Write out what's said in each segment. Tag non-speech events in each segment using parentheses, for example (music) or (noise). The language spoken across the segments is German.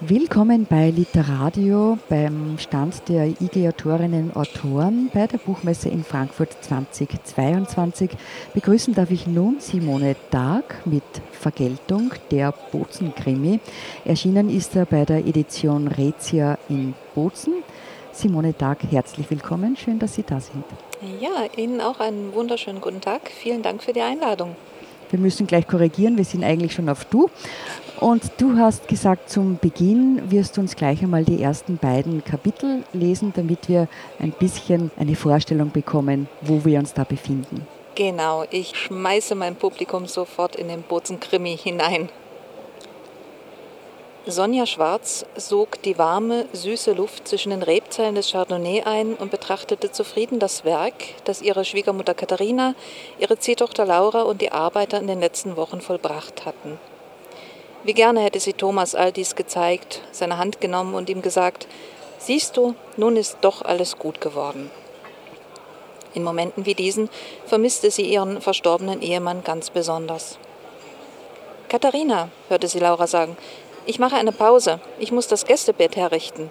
Willkommen bei Literadio beim Stand der IG Autorinnen und Autoren bei der Buchmesse in Frankfurt 2022. Begrüßen darf ich nun Simone Tag mit Vergeltung, der Bozen-Krimi. Erschienen ist er bei der Edition Rezia in Bozen. Simone Tag, herzlich willkommen. Schön, dass Sie da sind. Ja, Ihnen auch einen wunderschönen guten Tag. Vielen Dank für die Einladung. Wir müssen gleich korrigieren, wir sind eigentlich schon auf Du. Und du hast gesagt, zum Beginn wirst du uns gleich einmal die ersten beiden Kapitel lesen, damit wir ein bisschen eine Vorstellung bekommen, wo wir uns da befinden. Genau, ich schmeiße mein Publikum sofort in den Bozen-Krimi hinein. Sonja Schwarz sog die warme, süße Luft zwischen den Rebzellen des Chardonnay ein und betrachtete zufrieden das Werk, das ihre Schwiegermutter Katharina, ihre Ziehtochter Laura und die Arbeiter in den letzten Wochen vollbracht hatten. Wie gerne hätte sie Thomas all dies gezeigt, seine Hand genommen und ihm gesagt, siehst du, nun ist doch alles gut geworden. In Momenten wie diesen vermisste sie ihren verstorbenen Ehemann ganz besonders. Katharina, hörte sie Laura sagen, ich mache eine Pause. Ich muss das Gästebett herrichten.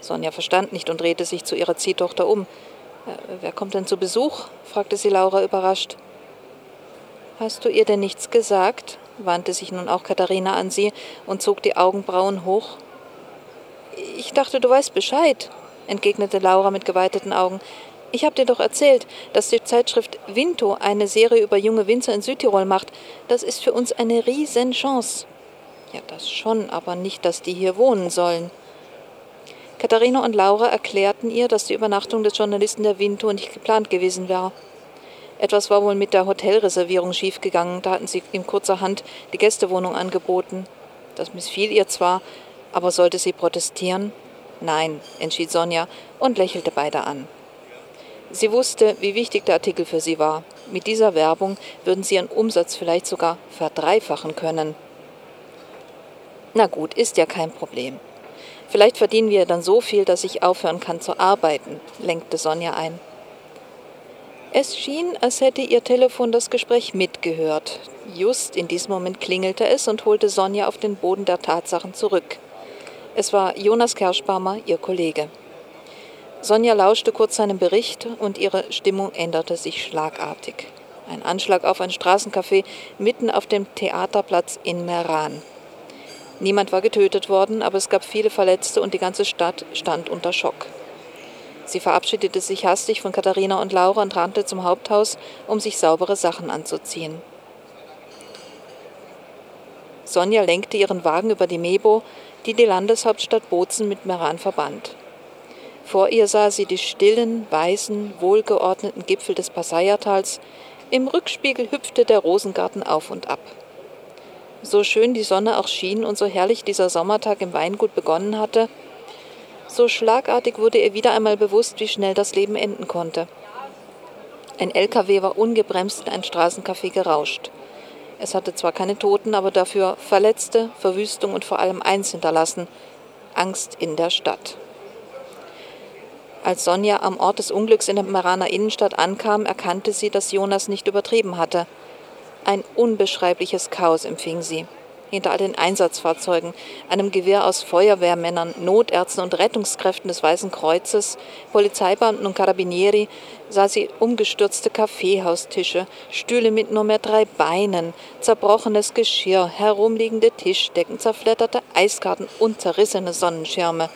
Sonja verstand nicht und drehte sich zu ihrer Ziehtochter um. Äh, wer kommt denn zu Besuch? fragte sie Laura überrascht. Hast du ihr denn nichts gesagt? Wandte sich nun auch Katharina an sie und zog die Augenbrauen hoch. Ich dachte, du weißt Bescheid, entgegnete Laura mit geweiteten Augen. Ich habe dir doch erzählt, dass die Zeitschrift Vinto eine Serie über junge Winzer in Südtirol macht. Das ist für uns eine Riesenchance. Ja, das schon, aber nicht, dass die hier wohnen sollen. Katharina und Laura erklärten ihr, dass die Übernachtung des Journalisten der Vinto nicht geplant gewesen war. Etwas war wohl mit der Hotelreservierung schiefgegangen, da hatten sie ihm kurzerhand die Gästewohnung angeboten. Das missfiel ihr zwar, aber sollte sie protestieren? Nein, entschied Sonja und lächelte beide an. Sie wusste, wie wichtig der Artikel für sie war. Mit dieser Werbung würden sie ihren Umsatz vielleicht sogar verdreifachen können. Na gut, ist ja kein Problem. Vielleicht verdienen wir dann so viel, dass ich aufhören kann zu arbeiten, lenkte Sonja ein. Es schien, als hätte ihr Telefon das Gespräch mitgehört. Just in diesem Moment klingelte es und holte Sonja auf den Boden der Tatsachen zurück. Es war Jonas Kerschbaumer, ihr Kollege. Sonja lauschte kurz seinem Bericht und ihre Stimmung änderte sich schlagartig. Ein Anschlag auf ein Straßencafé mitten auf dem Theaterplatz in Meran. Niemand war getötet worden, aber es gab viele Verletzte und die ganze Stadt stand unter Schock. Sie verabschiedete sich hastig von Katharina und Laura und rannte zum Haupthaus, um sich saubere Sachen anzuziehen. Sonja lenkte ihren Wagen über die Mebo, die die Landeshauptstadt Bozen mit Meran verband. Vor ihr sah sie die stillen, weißen, wohlgeordneten Gipfel des Passayatals. Im Rückspiegel hüpfte der Rosengarten auf und ab. So schön die Sonne auch schien und so herrlich dieser Sommertag im Weingut begonnen hatte, so schlagartig wurde ihr wieder einmal bewusst, wie schnell das Leben enden konnte. Ein LKW war ungebremst in ein Straßencafé gerauscht. Es hatte zwar keine Toten, aber dafür Verletzte, Verwüstung und vor allem eins hinterlassen: Angst in der Stadt. Als Sonja am Ort des Unglücks in der Maraner Innenstadt ankam, erkannte sie, dass Jonas nicht übertrieben hatte. Ein unbeschreibliches Chaos empfing sie. Hinter all den Einsatzfahrzeugen, einem Gewehr aus Feuerwehrmännern, Notärzten und Rettungskräften des Weißen Kreuzes, Polizeibeamten und Carabinieri sah sie umgestürzte Kaffeehaustische, Stühle mit nur mehr drei Beinen, zerbrochenes Geschirr, herumliegende Tischdecken, zerfledderte Eiskarten und zerrissene Sonnenschirme.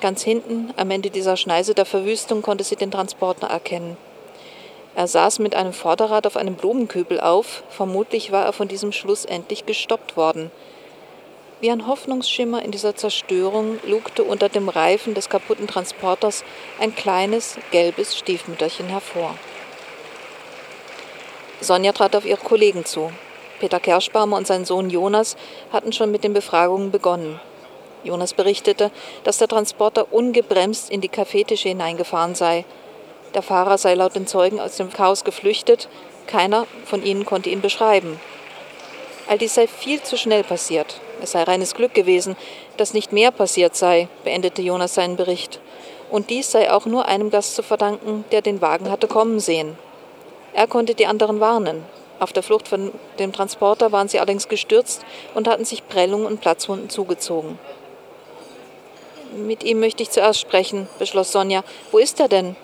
Ganz hinten, am Ende dieser Schneise der Verwüstung, konnte sie den Transporter erkennen. Er saß mit einem Vorderrad auf einem Blumenkübel auf, vermutlich war er von diesem Schluss endlich gestoppt worden. Wie ein Hoffnungsschimmer in dieser Zerstörung lugte unter dem Reifen des kaputten Transporters ein kleines, gelbes Stiefmütterchen hervor. Sonja trat auf ihre Kollegen zu. Peter Kerschbaumer und sein Sohn Jonas hatten schon mit den Befragungen begonnen. Jonas berichtete, dass der Transporter ungebremst in die Kaffeetische hineingefahren sei der Fahrer sei laut den Zeugen aus dem Chaos geflüchtet. Keiner von ihnen konnte ihn beschreiben. All dies sei viel zu schnell passiert. Es sei reines Glück gewesen, dass nicht mehr passiert sei, beendete Jonas seinen Bericht. Und dies sei auch nur einem Gast zu verdanken, der den Wagen hatte kommen sehen. Er konnte die anderen warnen. Auf der Flucht von dem Transporter waren sie allerdings gestürzt und hatten sich Prellungen und Platzwunden zugezogen. Mit ihm möchte ich zuerst sprechen, beschloss Sonja. Wo ist er denn?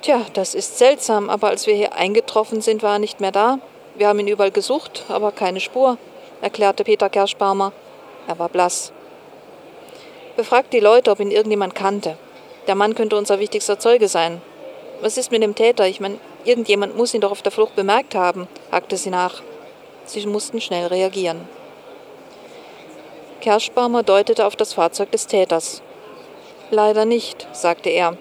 Tja, das ist seltsam, aber als wir hier eingetroffen sind, war er nicht mehr da. Wir haben ihn überall gesucht, aber keine Spur, erklärte Peter Kerschbaumer. Er war blass. Befragt die Leute, ob ihn irgendjemand kannte. Der Mann könnte unser wichtigster Zeuge sein. Was ist mit dem Täter? Ich meine, irgendjemand muss ihn doch auf der Flucht bemerkt haben, hakte sie nach. Sie mussten schnell reagieren. Kerschbaumer deutete auf das Fahrzeug des Täters. Leider nicht, sagte er.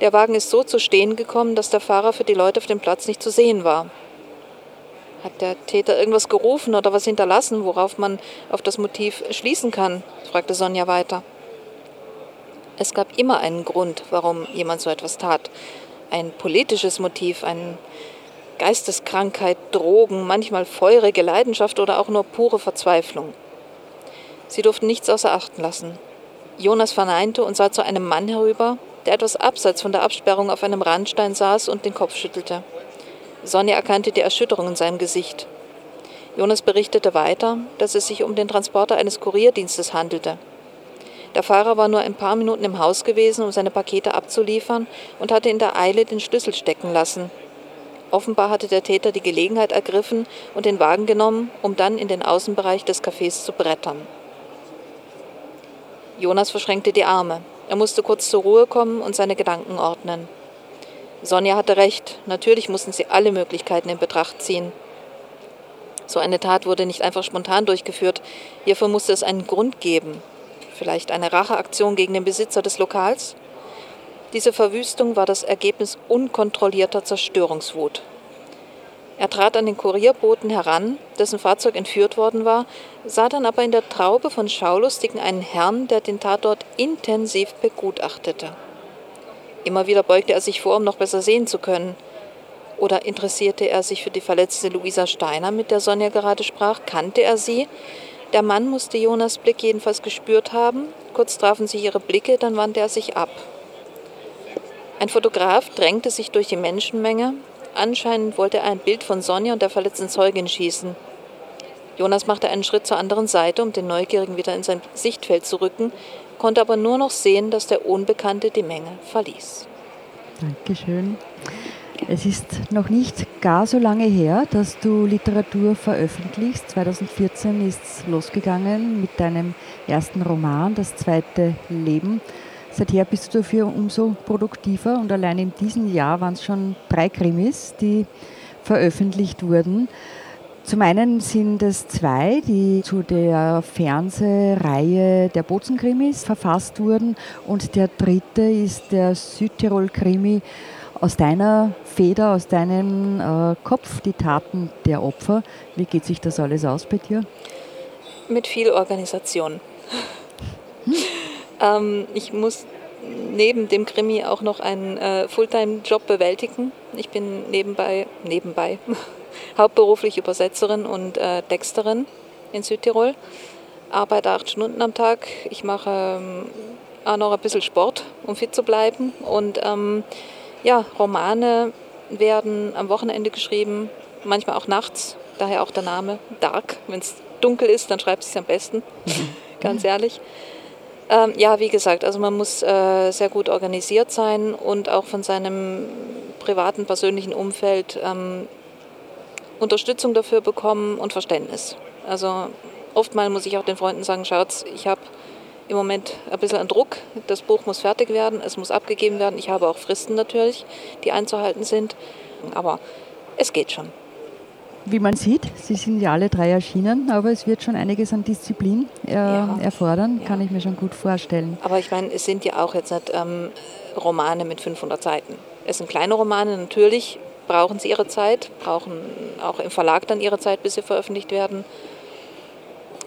Der Wagen ist so zu stehen gekommen, dass der Fahrer für die Leute auf dem Platz nicht zu sehen war. Hat der Täter irgendwas gerufen oder was hinterlassen, worauf man auf das Motiv schließen kann? fragte Sonja weiter. Es gab immer einen Grund, warum jemand so etwas tat. Ein politisches Motiv, eine Geisteskrankheit, Drogen, manchmal feurige Leidenschaft oder auch nur pure Verzweiflung. Sie durften nichts außer Achten lassen. Jonas verneinte und sah zu einem Mann herüber, der etwas abseits von der Absperrung auf einem Randstein saß und den Kopf schüttelte. Sonja erkannte die Erschütterung in seinem Gesicht. Jonas berichtete weiter, dass es sich um den Transporter eines Kurierdienstes handelte. Der Fahrer war nur ein paar Minuten im Haus gewesen, um seine Pakete abzuliefern und hatte in der Eile den Schlüssel stecken lassen. Offenbar hatte der Täter die Gelegenheit ergriffen und den Wagen genommen, um dann in den Außenbereich des Cafés zu brettern. Jonas verschränkte die Arme. Er musste kurz zur Ruhe kommen und seine Gedanken ordnen. Sonja hatte recht. Natürlich mussten sie alle Möglichkeiten in Betracht ziehen. So eine Tat wurde nicht einfach spontan durchgeführt. Hierfür musste es einen Grund geben. Vielleicht eine Racheaktion gegen den Besitzer des Lokals? Diese Verwüstung war das Ergebnis unkontrollierter Zerstörungswut. Er trat an den Kurierboten heran, dessen Fahrzeug entführt worden war, sah dann aber in der Traube von Schaulustigen einen Herrn, der den Tatort intensiv begutachtete. Immer wieder beugte er sich vor, um noch besser sehen zu können. Oder interessierte er sich für die verletzte Luisa Steiner, mit der Sonja gerade sprach? Kannte er sie? Der Mann musste Jonas Blick jedenfalls gespürt haben. Kurz trafen sich ihre Blicke, dann wandte er sich ab. Ein Fotograf drängte sich durch die Menschenmenge, Anscheinend wollte er ein Bild von Sonja und der verletzten Zeugin schießen. Jonas machte einen Schritt zur anderen Seite, um den Neugierigen wieder in sein Sichtfeld zu rücken, konnte aber nur noch sehen, dass der Unbekannte die Menge verließ. Dankeschön. Es ist noch nicht gar so lange her, dass du Literatur veröffentlichst. 2014 ist es losgegangen mit deinem ersten Roman, Das zweite Leben. Seither bist du dafür umso produktiver und allein in diesem Jahr waren es schon drei Krimis, die veröffentlicht wurden. Zum einen sind es zwei, die zu der Fernsehreihe der Bozenkrimis verfasst wurden und der dritte ist der Südtirol-Krimi aus deiner Feder, aus deinem äh, Kopf, die Taten der Opfer. Wie geht sich das alles aus bei dir? Mit viel Organisation. Hm? (laughs) Ähm, ich muss neben dem Krimi auch noch einen äh, Fulltime-Job bewältigen. Ich bin nebenbei, nebenbei (laughs) hauptberuflich Übersetzerin und äh, Texterin in Südtirol. Arbeite acht Stunden am Tag. Ich mache ähm, auch noch ein bisschen Sport, um fit zu bleiben. Und ähm, ja, Romane werden am Wochenende geschrieben, manchmal auch nachts. Daher auch der Name Dark. Wenn es dunkel ist, dann schreibt es am besten. (laughs) Ganz ehrlich. Ähm, ja, wie gesagt, also man muss äh, sehr gut organisiert sein und auch von seinem privaten, persönlichen Umfeld ähm, Unterstützung dafür bekommen und Verständnis. Also oftmals muss ich auch den Freunden sagen, schaut, ich habe im Moment ein bisschen an Druck. Das Buch muss fertig werden, es muss abgegeben werden. Ich habe auch Fristen natürlich, die einzuhalten sind. Aber es geht schon. Wie man sieht, sie sind ja alle drei erschienen, aber es wird schon einiges an Disziplin äh, ja. erfordern, kann ich mir schon gut vorstellen. Aber ich meine, es sind ja auch jetzt nicht ähm, Romane mit 500 Seiten. Es sind kleine Romane, natürlich brauchen sie ihre Zeit, brauchen auch im Verlag dann ihre Zeit, bis sie veröffentlicht werden.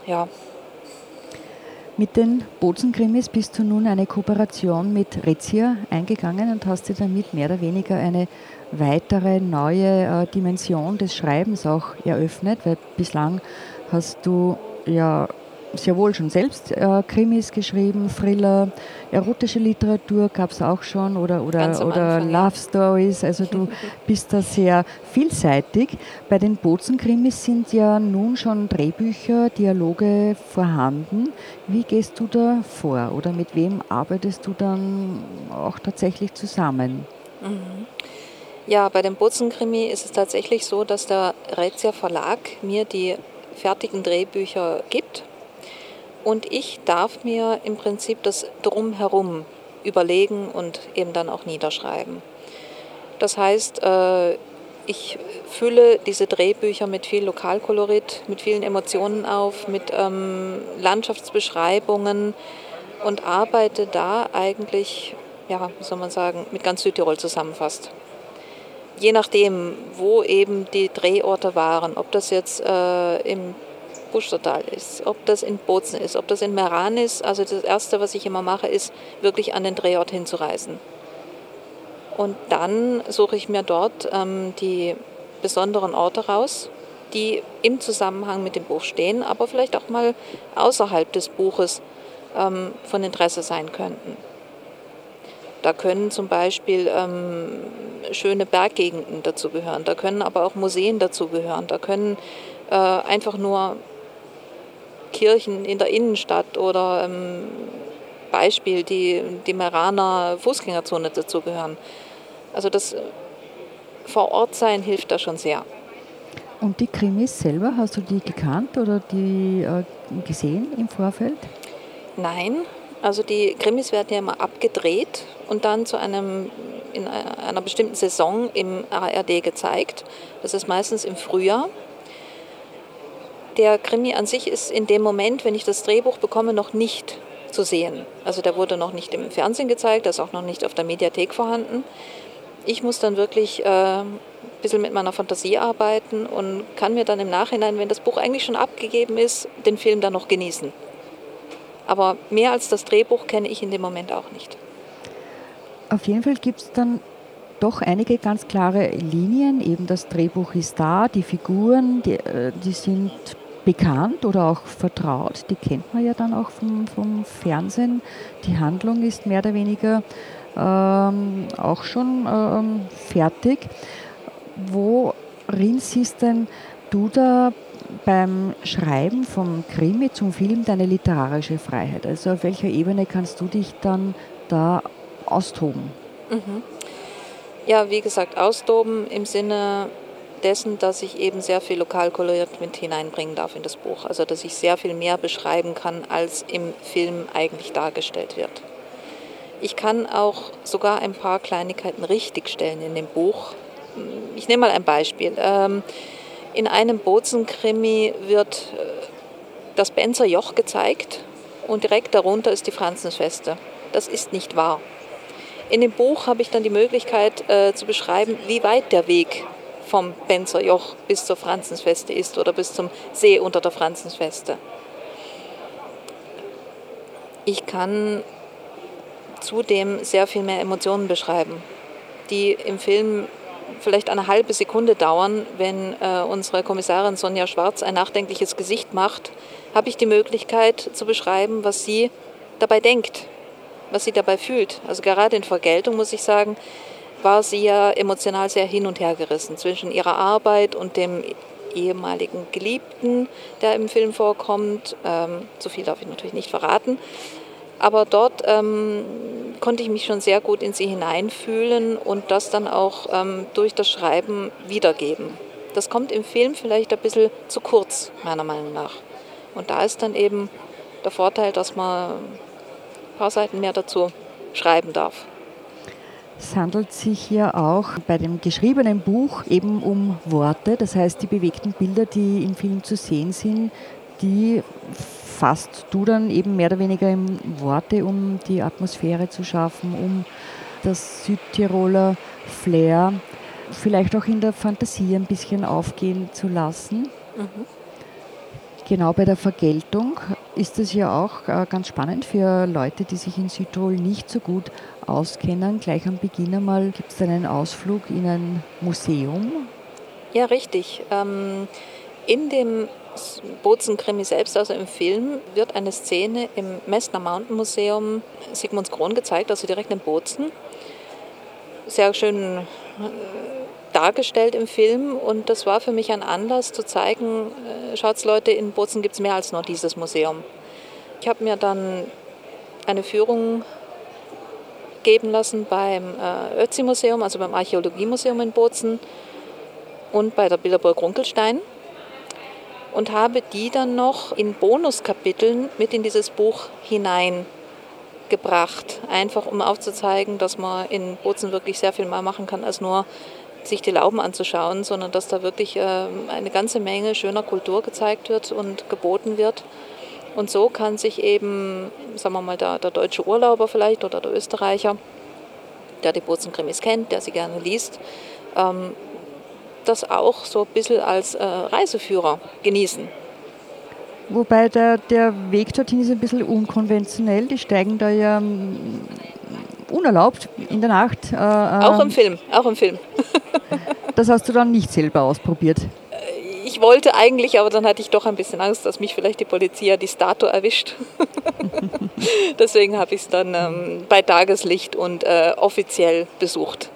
Ja. Mit den Bozenkrimis bist du nun eine Kooperation mit Rezia eingegangen und hast dir damit mehr oder weniger eine weitere neue äh, Dimension des Schreibens auch eröffnet, weil bislang hast du ja sehr wohl schon selbst äh, Krimis geschrieben, Thriller, erotische Literatur gab es auch schon oder, oder, oder Anfang, Love Stories. Also du (laughs) bist da sehr vielseitig. Bei den Bozen-Krimis sind ja nun schon Drehbücher, Dialoge vorhanden. Wie gehst du da vor oder mit wem arbeitest du dann auch tatsächlich zusammen? Mhm. Ja, bei dem Bozen-Krimi ist es tatsächlich so, dass der Rezia Verlag mir die fertigen Drehbücher gibt und ich darf mir im Prinzip das Drumherum überlegen und eben dann auch niederschreiben. Das heißt, äh, ich fülle diese Drehbücher mit viel Lokalkolorit, mit vielen Emotionen auf, mit ähm, Landschaftsbeschreibungen und arbeite da eigentlich, ja, wie soll man sagen, mit ganz Südtirol zusammenfasst. Je nachdem, wo eben die Drehorte waren, ob das jetzt äh, im Buschtertal ist, ob das in Bozen ist, ob das in Meran ist. Also das Erste, was ich immer mache, ist wirklich an den Drehort hinzureisen. Und dann suche ich mir dort ähm, die besonderen Orte raus, die im Zusammenhang mit dem Buch stehen, aber vielleicht auch mal außerhalb des Buches ähm, von Interesse sein könnten. Da können zum Beispiel ähm, schöne Berggegenden dazugehören, da können aber auch Museen dazugehören, da können äh, einfach nur Kirchen in der Innenstadt oder ähm, Beispiel die, die Meraner Fußgängerzone dazugehören. Also das äh, vor Ort sein hilft da schon sehr. Und die Krimis selber, hast du die gekannt oder die äh, gesehen im Vorfeld? Nein, also die Krimis werden ja immer abgedreht und dann zu einem in einer bestimmten Saison im ARD gezeigt. Das ist meistens im Frühjahr der Krimi an sich ist in dem Moment, wenn ich das Drehbuch bekomme, noch nicht zu sehen. Also der wurde noch nicht im Fernsehen gezeigt, der ist auch noch nicht auf der Mediathek vorhanden. Ich muss dann wirklich äh, ein bisschen mit meiner Fantasie arbeiten und kann mir dann im Nachhinein, wenn das Buch eigentlich schon abgegeben ist, den Film dann noch genießen. Aber mehr als das Drehbuch kenne ich in dem Moment auch nicht. Auf jeden Fall gibt es dann doch einige ganz klare Linien. Eben das Drehbuch ist da, die Figuren, die, äh, die sind bekannt oder auch vertraut. Die kennt man ja dann auch vom, vom Fernsehen. Die Handlung ist mehr oder weniger ähm, auch schon ähm, fertig. Worin siehst denn du da beim Schreiben vom Krimi zum Film deine literarische Freiheit? Also auf welcher Ebene kannst du dich dann da austoben? Mhm. Ja, wie gesagt, austoben im Sinne dessen, dass ich eben sehr viel Lokalkoloriert mit hineinbringen darf in das Buch. Also dass ich sehr viel mehr beschreiben kann, als im Film eigentlich dargestellt wird. Ich kann auch sogar ein paar Kleinigkeiten richtigstellen in dem Buch. Ich nehme mal ein Beispiel. Ähm, in einem Bozen-Krimi wird äh, das Benzer Joch gezeigt und direkt darunter ist die Franzensfeste. Das ist nicht wahr. In dem Buch habe ich dann die Möglichkeit äh, zu beschreiben, wie weit der Weg vom Benzer Joch bis zur Franzensfeste ist oder bis zum See unter der Franzensfeste. Ich kann zudem sehr viel mehr Emotionen beschreiben, die im Film vielleicht eine halbe Sekunde dauern. Wenn äh, unsere Kommissarin Sonja Schwarz ein nachdenkliches Gesicht macht, habe ich die Möglichkeit zu beschreiben, was sie dabei denkt, was sie dabei fühlt. Also gerade in Vergeltung muss ich sagen, war sie ja emotional sehr hin und her gerissen zwischen ihrer Arbeit und dem ehemaligen Geliebten, der im Film vorkommt. Ähm, so viel darf ich natürlich nicht verraten. Aber dort ähm, konnte ich mich schon sehr gut in sie hineinfühlen und das dann auch ähm, durch das Schreiben wiedergeben. Das kommt im Film vielleicht ein bisschen zu kurz, meiner Meinung nach. Und da ist dann eben der Vorteil, dass man ein paar Seiten mehr dazu schreiben darf. Es handelt sich hier auch bei dem geschriebenen Buch eben um Worte, das heißt die bewegten Bilder, die im Film zu sehen sind, die fasst du dann eben mehr oder weniger in Worte, um die Atmosphäre zu schaffen, um das Südtiroler Flair vielleicht auch in der Fantasie ein bisschen aufgehen zu lassen. Mhm. Genau bei der Vergeltung ist es ja auch äh, ganz spannend für Leute, die sich in Südtirol nicht so gut auskennen. Gleich am Beginn einmal gibt es einen Ausflug in ein Museum. Ja, richtig. Ähm, in dem Bozen-Krimi selbst, also im Film, wird eine Szene im Messner Mountain Museum Sigmundskron gezeigt, also direkt in Bozen. Sehr schön äh, dargestellt im Film und das war für mich ein Anlass zu zeigen, äh, schaut's Leute, in Bozen gibt es mehr als nur dieses Museum. Ich habe mir dann eine Führung geben lassen beim äh, Ötzi-Museum, also beim Archäologiemuseum in Bozen und bei der Bilderburg Runkelstein und habe die dann noch in Bonuskapiteln mit in dieses Buch hineingebracht, einfach um aufzuzeigen, dass man in Bozen wirklich sehr viel mehr machen kann, als nur sich die Lauben anzuschauen, sondern dass da wirklich äh, eine ganze Menge schöner Kultur gezeigt wird und geboten wird. Und so kann sich eben, sagen wir mal, der, der deutsche Urlauber vielleicht oder der Österreicher, der die Bozenkrimis kennt, der sie gerne liest, ähm, das auch so ein bisschen als äh, Reiseführer genießen. Wobei der, der Weg dorthin ist ein bisschen unkonventionell. Die steigen da ja mm, unerlaubt in der Nacht. Äh, auch im ähm, Film, auch im Film. (laughs) das hast du dann nicht selber ausprobiert? Äh, ich wollte eigentlich, aber dann hatte ich doch ein bisschen Angst, dass mich vielleicht die Polizei die Statue erwischt. (laughs) Deswegen habe ich es dann ähm, bei Tageslicht und äh, offiziell besucht.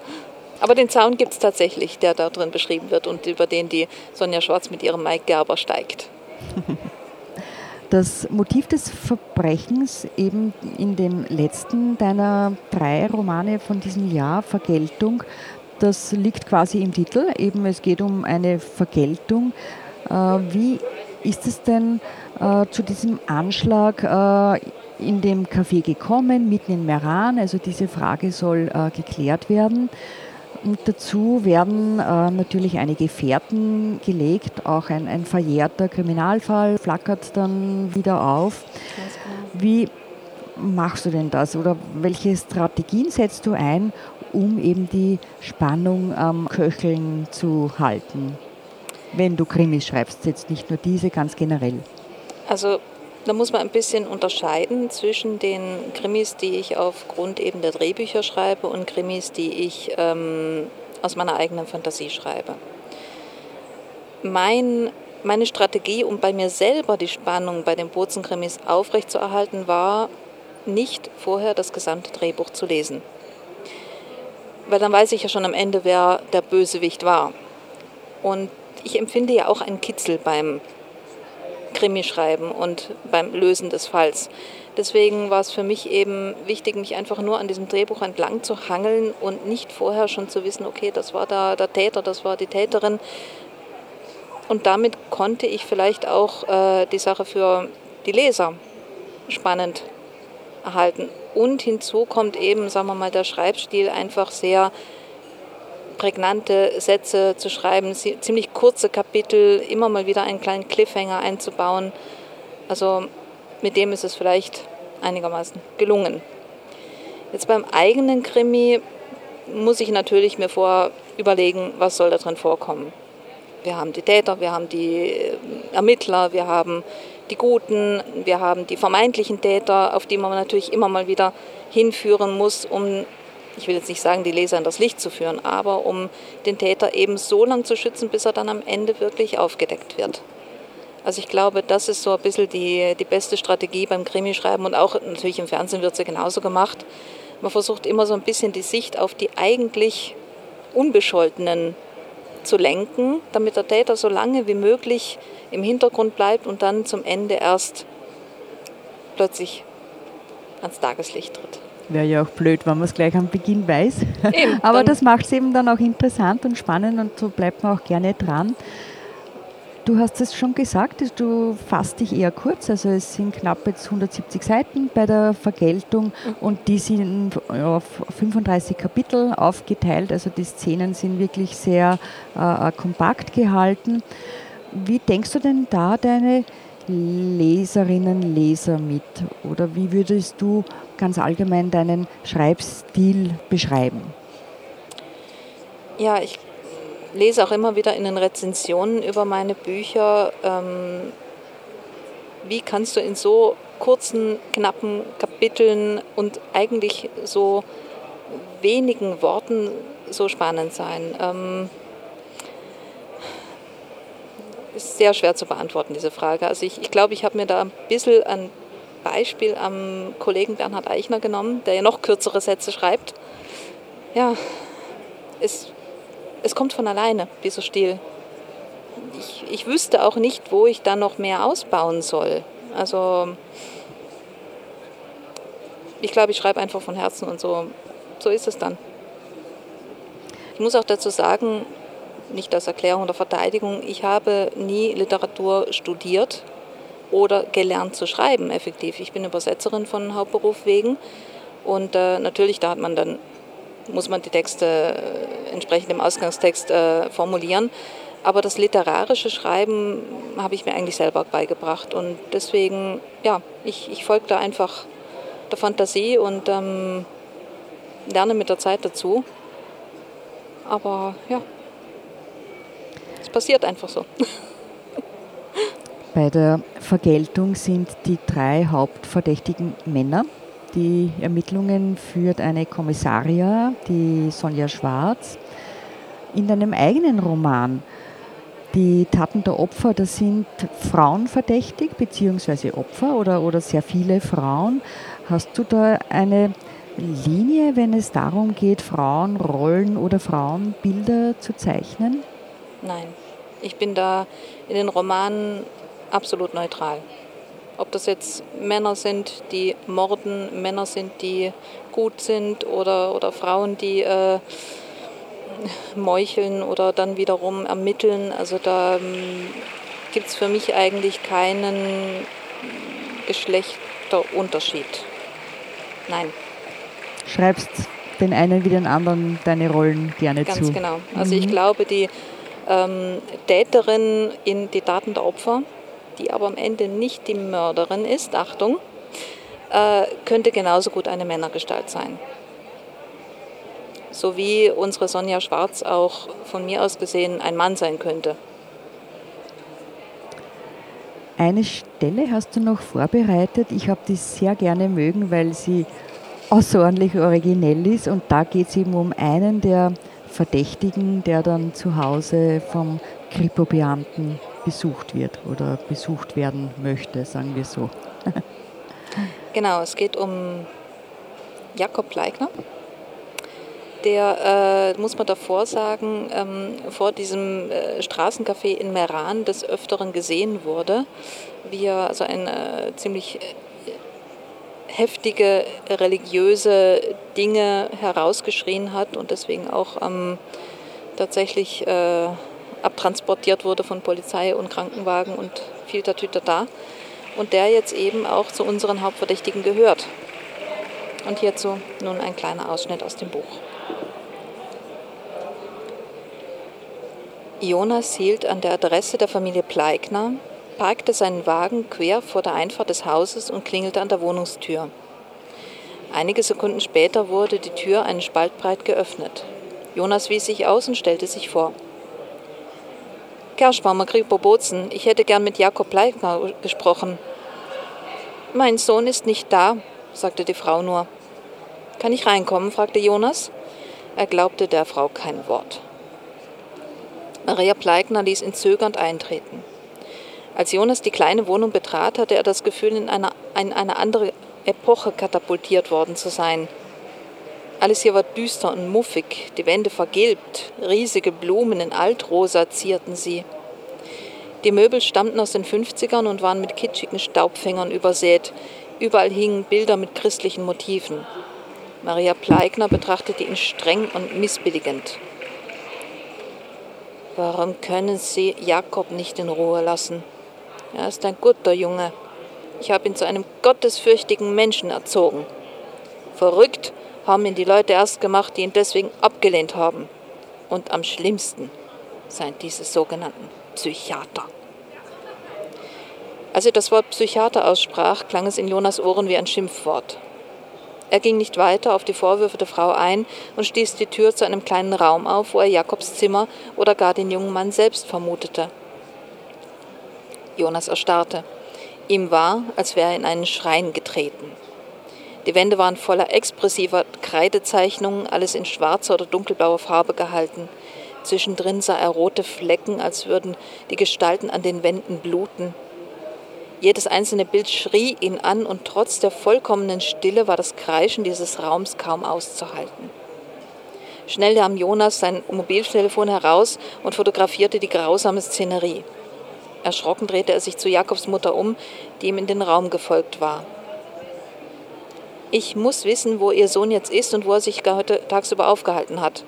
Aber den Zaun gibt es tatsächlich, der da drin beschrieben wird und über den die Sonja Schwarz mit ihrem Mike Gerber steigt. (laughs) Das Motiv des Verbrechens eben in dem letzten deiner drei Romane von diesem Jahr, Vergeltung, das liegt quasi im Titel. Eben es geht um eine Vergeltung. Äh, wie ist es denn äh, zu diesem Anschlag äh, in dem Café gekommen, mitten in Meran? Also diese Frage soll geklärt werden. Und dazu werden äh, natürlich einige Fährten gelegt, auch ein, ein verjährter Kriminalfall flackert dann wieder auf. Wie machst du denn das oder welche Strategien setzt du ein, um eben die Spannung am Köcheln zu halten? Wenn du Krimis schreibst, jetzt nicht nur diese, ganz generell. Also da muss man ein bisschen unterscheiden zwischen den Krimis, die ich aufgrund eben der Drehbücher schreibe und Krimis, die ich ähm, aus meiner eigenen Fantasie schreibe. Mein, meine Strategie, um bei mir selber die Spannung bei den Bozenkrimis aufrechtzuerhalten, war, nicht vorher das gesamte Drehbuch zu lesen. Weil dann weiß ich ja schon am Ende, wer der Bösewicht war. Und ich empfinde ja auch einen Kitzel beim Krimi schreiben und beim Lösen des Falls. Deswegen war es für mich eben wichtig, mich einfach nur an diesem Drehbuch entlang zu hangeln und nicht vorher schon zu wissen, okay, das war da der Täter, das war die Täterin. Und damit konnte ich vielleicht auch äh, die Sache für die Leser spannend erhalten. Und hinzu kommt eben, sagen wir mal, der Schreibstil einfach sehr prägnante Sätze zu schreiben, ziemlich kurze Kapitel, immer mal wieder einen kleinen Cliffhanger einzubauen. Also mit dem ist es vielleicht einigermaßen gelungen. Jetzt beim eigenen Krimi muss ich natürlich mir vor überlegen, was soll da drin vorkommen. Wir haben die Täter, wir haben die äh, Ermittler, wir haben die Guten, wir haben die vermeintlichen Täter, auf die man natürlich immer mal wieder hinführen muss, um ich will jetzt nicht sagen, die Leser in das Licht zu führen, aber um den Täter eben so lange zu schützen, bis er dann am Ende wirklich aufgedeckt wird. Also ich glaube, das ist so ein bisschen die, die beste Strategie beim Krimischreiben und auch natürlich im Fernsehen wird es ja genauso gemacht. Man versucht immer so ein bisschen die Sicht auf die eigentlich Unbescholtenen zu lenken, damit der Täter so lange wie möglich im Hintergrund bleibt und dann zum Ende erst plötzlich ans Tageslicht tritt. Wäre ja auch blöd, wenn man es gleich am Beginn weiß. Eben, (laughs) Aber das macht es eben dann auch interessant und spannend und so bleibt man auch gerne dran. Du hast es schon gesagt, du fasst dich eher kurz, also es sind knapp jetzt 170 Seiten bei der Vergeltung und die sind auf 35 Kapitel aufgeteilt, also die Szenen sind wirklich sehr äh, kompakt gehalten. Wie denkst du denn da deine Leserinnen, Leser mit? Oder wie würdest du ganz allgemein deinen Schreibstil beschreiben? Ja, ich lese auch immer wieder in den Rezensionen über meine Bücher, ähm, wie kannst du in so kurzen, knappen Kapiteln und eigentlich so wenigen Worten so spannend sein. Ähm, ist sehr schwer zu beantworten, diese Frage. Also ich, ich glaube, ich habe mir da ein bisschen ein Beispiel am Kollegen Bernhard Eichner genommen, der ja noch kürzere Sätze schreibt. Ja, es, es kommt von alleine, dieser Stil. Ich, ich wüsste auch nicht, wo ich da noch mehr ausbauen soll. Also ich glaube, ich schreibe einfach von Herzen und so, so ist es dann. Ich muss auch dazu sagen, nicht als Erklärung oder Verteidigung, ich habe nie Literatur studiert oder gelernt zu schreiben, effektiv. Ich bin Übersetzerin von Hauptberuf wegen und äh, natürlich, da hat man dann, muss man die Texte äh, entsprechend im Ausgangstext äh, formulieren. Aber das literarische Schreiben habe ich mir eigentlich selber beigebracht und deswegen, ja, ich, ich folge da einfach der Fantasie und ähm, lerne mit der Zeit dazu. Aber ja, es passiert einfach so. Bei der Vergeltung sind die drei Hauptverdächtigen Männer. Die Ermittlungen führt eine Kommissaria, die Sonja Schwarz. In deinem eigenen Roman, die Taten der Opfer, da sind Frauen verdächtig, beziehungsweise Opfer oder, oder sehr viele Frauen. Hast du da eine Linie, wenn es darum geht, Frauenrollen oder Frauenbilder zu zeichnen? Nein, ich bin da in den Romanen absolut neutral. Ob das jetzt Männer sind, die morden, Männer sind, die gut sind oder, oder Frauen, die äh, meucheln oder dann wiederum ermitteln. Also da ähm, gibt es für mich eigentlich keinen Geschlechterunterschied. Nein. Schreibst den einen wie den anderen deine Rollen gerne Ganz zu. Ganz genau. Also mhm. ich glaube, die ähm, Täterin in die Daten der Opfer die aber am Ende nicht die Mörderin ist, Achtung, äh, könnte genauso gut eine Männergestalt sein. So wie unsere Sonja Schwarz auch von mir aus gesehen ein Mann sein könnte. Eine Stelle hast du noch vorbereitet. Ich habe die sehr gerne mögen, weil sie außerordentlich originell ist. Und da geht es eben um einen der Verdächtigen, der dann zu Hause vom Kripo-Beamten besucht wird oder besucht werden möchte, sagen wir so. (laughs) genau, es geht um Jakob Leigner. Der, äh, muss man davor sagen, ähm, vor diesem äh, Straßencafé in Meran des Öfteren gesehen wurde, wie er also ein äh, ziemlich heftige religiöse Dinge herausgeschrien hat und deswegen auch ähm, tatsächlich äh, abtransportiert wurde von Polizei und Krankenwagen und viel Tatüter da. Und der jetzt eben auch zu unseren Hauptverdächtigen gehört. Und hierzu nun ein kleiner Ausschnitt aus dem Buch. Jonas hielt an der Adresse der Familie Pleigner, parkte seinen Wagen quer vor der Einfahrt des Hauses und klingelte an der Wohnungstür. Einige Sekunden später wurde die Tür einen Spalt breit geöffnet. Jonas wies sich aus und stellte sich vor. Kerschbaumer Kripo Bozen, ich hätte gern mit Jakob Leitner gesprochen. Mein Sohn ist nicht da, sagte die Frau nur. Kann ich reinkommen? fragte Jonas. Er glaubte der Frau kein Wort. Maria Pleigner ließ ihn zögernd eintreten. Als Jonas die kleine Wohnung betrat, hatte er das Gefühl, in eine, in eine andere Epoche katapultiert worden zu sein. Alles hier war düster und muffig, die Wände vergilbt, riesige Blumen in Altrosa zierten sie. Die Möbel stammten aus den 50ern und waren mit kitschigen Staubfängern übersät. Überall hingen Bilder mit christlichen Motiven. Maria Pleigner betrachtete ihn streng und missbilligend. Warum können Sie Jakob nicht in Ruhe lassen? Er ist ein guter Junge. Ich habe ihn zu einem gottesfürchtigen Menschen erzogen. Verrückt haben ihn die Leute erst gemacht, die ihn deswegen abgelehnt haben. Und am schlimmsten seien diese sogenannten Psychiater. Als er das Wort Psychiater aussprach, klang es in Jonas Ohren wie ein Schimpfwort. Er ging nicht weiter auf die Vorwürfe der Frau ein und stieß die Tür zu einem kleinen Raum auf, wo er Jakobs Zimmer oder gar den jungen Mann selbst vermutete. Jonas erstarrte. Ihm war, als wäre er in einen Schrein getreten. Die Wände waren voller expressiver Kreidezeichnungen, alles in schwarzer oder dunkelblauer Farbe gehalten. Zwischendrin sah er rote Flecken, als würden die Gestalten an den Wänden bluten. Jedes einzelne Bild schrie ihn an und trotz der vollkommenen Stille war das Kreischen dieses Raums kaum auszuhalten. Schnell nahm Jonas sein Mobiltelefon heraus und fotografierte die grausame Szenerie. Erschrocken drehte er sich zu Jakobs Mutter um, die ihm in den Raum gefolgt war. Ich muss wissen, wo Ihr Sohn jetzt ist und wo er sich heute tagsüber aufgehalten hat.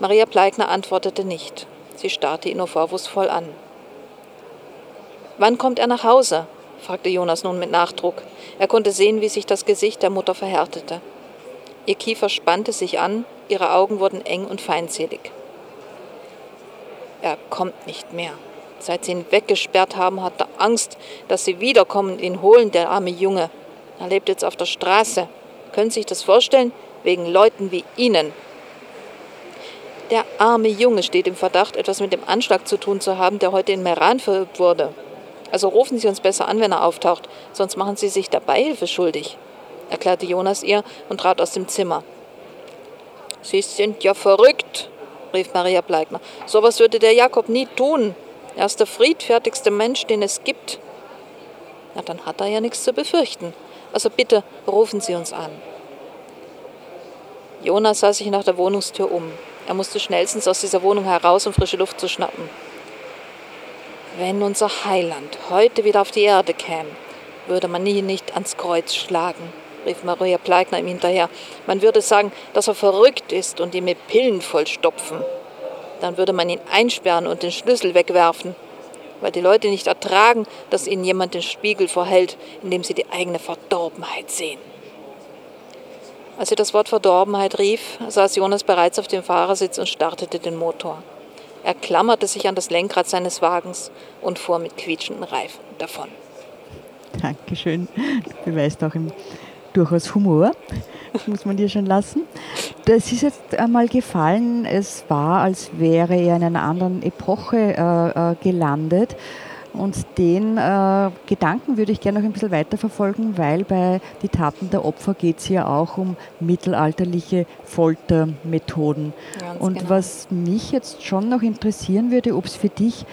Maria Pleigner antwortete nicht. Sie starrte ihn nur vorwurfsvoll an. Wann kommt er nach Hause? fragte Jonas nun mit Nachdruck. Er konnte sehen, wie sich das Gesicht der Mutter verhärtete. Ihr Kiefer spannte sich an, ihre Augen wurden eng und feindselig. Er kommt nicht mehr. Seit sie ihn weggesperrt haben, hat er Angst, dass sie wiederkommen und ihn holen, der arme Junge. Er lebt jetzt auf der Straße. Können Sie sich das vorstellen? Wegen Leuten wie Ihnen. Der arme Junge steht im Verdacht, etwas mit dem Anschlag zu tun zu haben, der heute in Meran verübt wurde. Also rufen Sie uns besser an, wenn er auftaucht, sonst machen Sie sich der Beihilfe schuldig, erklärte Jonas ihr und trat aus dem Zimmer. Sie sind ja verrückt, rief Maria Bleigner. Sowas würde der Jakob nie tun. Er ist der friedfertigste Mensch, den es gibt. Na, dann hat er ja nichts zu befürchten. Also bitte rufen Sie uns an. Jonas sah sich nach der Wohnungstür um. Er musste schnellstens aus dieser Wohnung heraus, um frische Luft zu schnappen. Wenn unser Heiland heute wieder auf die Erde käme, würde man ihn nicht ans Kreuz schlagen, rief Maria Pleigner ihm hinterher. Man würde sagen, dass er verrückt ist und ihn mit Pillen vollstopfen. Dann würde man ihn einsperren und den Schlüssel wegwerfen weil die Leute nicht ertragen, dass ihnen jemand den Spiegel vorhält, in dem sie die eigene Verdorbenheit sehen. Als sie das Wort Verdorbenheit rief, saß Jonas bereits auf dem Fahrersitz und startete den Motor. Er klammerte sich an das Lenkrad seines Wagens und fuhr mit quietschenden Reifen davon. Dankeschön. Du beweist auch im durchaus Humor. Das muss man dir schon lassen. Das ist jetzt einmal gefallen, es war, als wäre er in einer anderen Epoche äh, äh, gelandet. Und den äh, Gedanken würde ich gerne noch ein bisschen weiter verfolgen, weil bei Die Taten der Opfer geht es ja auch um mittelalterliche Foltermethoden. Ganz Und genau. was mich jetzt schon noch interessieren würde, ob es für dich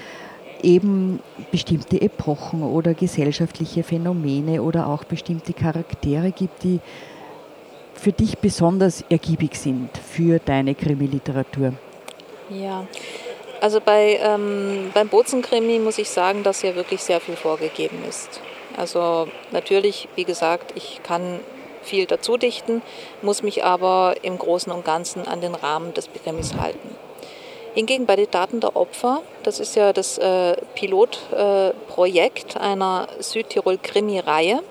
eben bestimmte Epochen oder gesellschaftliche Phänomene oder auch bestimmte Charaktere gibt, die für dich besonders ergiebig sind für deine Krimi-Literatur? Ja, also bei, ähm, beim Bozenkrimi muss ich sagen, dass hier wirklich sehr viel vorgegeben ist. Also natürlich, wie gesagt, ich kann viel dazu dichten, muss mich aber im Großen und Ganzen an den Rahmen des Krimis halten. Hingegen bei den Daten der Opfer, das ist ja das äh, Pilotprojekt äh, einer Südtirol-Krimi-Reihe,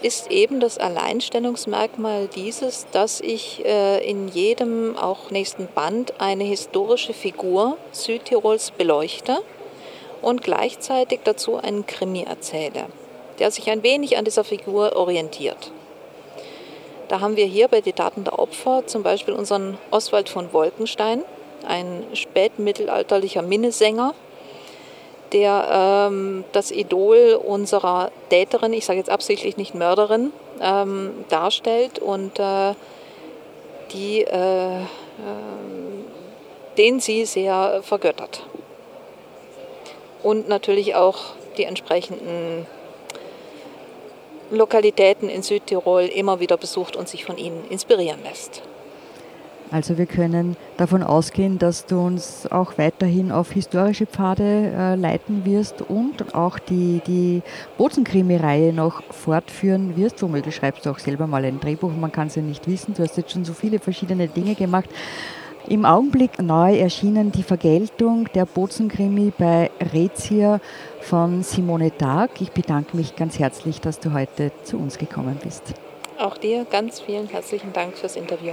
ist eben das Alleinstellungsmerkmal dieses, dass ich äh, in jedem auch nächsten Band eine historische Figur Südtirols beleuchte und gleichzeitig dazu einen Krimi erzähle, der sich ein wenig an dieser Figur orientiert. Da haben wir hier bei den Daten der Opfer zum Beispiel unseren Oswald von Wolkenstein, ein spätmittelalterlicher Minnesänger, der ähm, das Idol unserer Täterin, ich sage jetzt absichtlich nicht Mörderin, ähm, darstellt und äh, die, äh, äh, den sie sehr vergöttert. Und natürlich auch die entsprechenden Lokalitäten in Südtirol immer wieder besucht und sich von ihnen inspirieren lässt. Also wir können davon ausgehen, dass du uns auch weiterhin auf historische Pfade äh, leiten wirst und auch die, die Bozenkrimi-Reihe noch fortführen wirst. Womöglich schreibst du auch selber mal ein Drehbuch, man kann es ja nicht wissen. Du hast jetzt schon so viele verschiedene Dinge gemacht. Im Augenblick neu erschienen die Vergeltung der Bozenkrimi bei Rezia von Simone Tag. Ich bedanke mich ganz herzlich, dass du heute zu uns gekommen bist. Auch dir ganz vielen herzlichen Dank fürs Interview.